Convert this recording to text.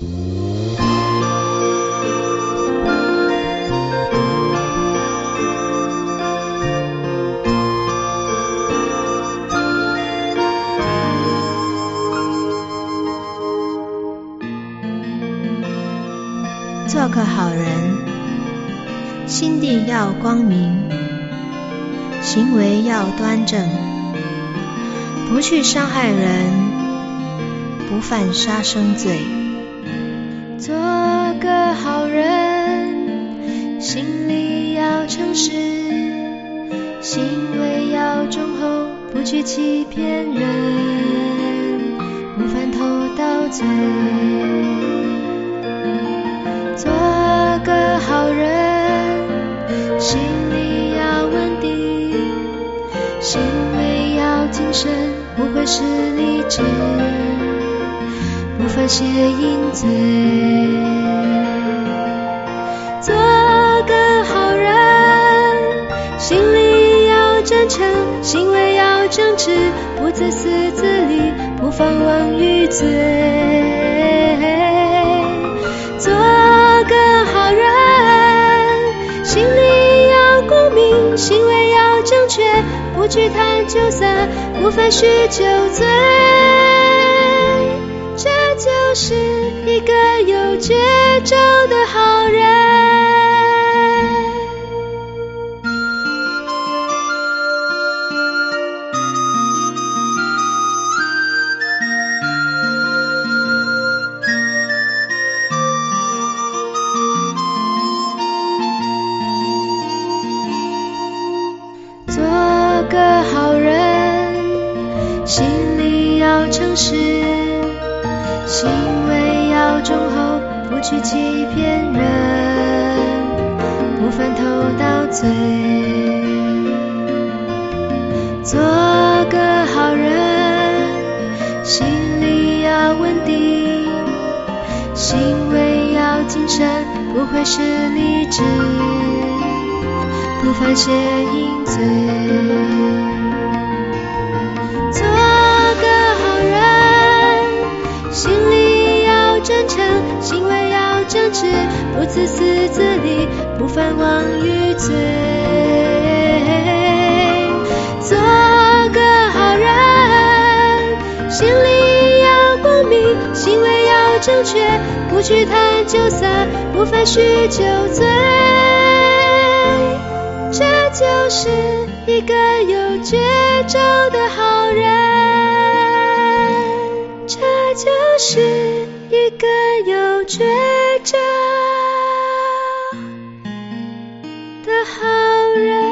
做个好人，心地要光明，行为要端正，不去伤害人，不犯杀生罪。做个好人，心里要诚实，行为要忠厚，不去欺骗人，不犯偷盗罪。做个好人，心里要稳定，行为要谨慎，不会是理智，不犯邪淫罪。做个好人，心里要真诚，行为要正直，不自私自利，不放妄语罪。做个好人，心里要光明，行为要正确，不去贪酒色，不犯酗酒罪。这就是一个有绝招的好人。做个好人，心里要诚实，行为要忠厚，不去欺骗人，不犯偷盗罪。做个好人，心里要稳定，行为要谨慎，不会是理智。不犯邪淫罪。是，不自私自利，不犯妄语罪。做个好人，心里要光明，行为要正确，不去贪酒色，不犯酗酒罪。这就是一个有绝招的好人，这就是一个有绝好人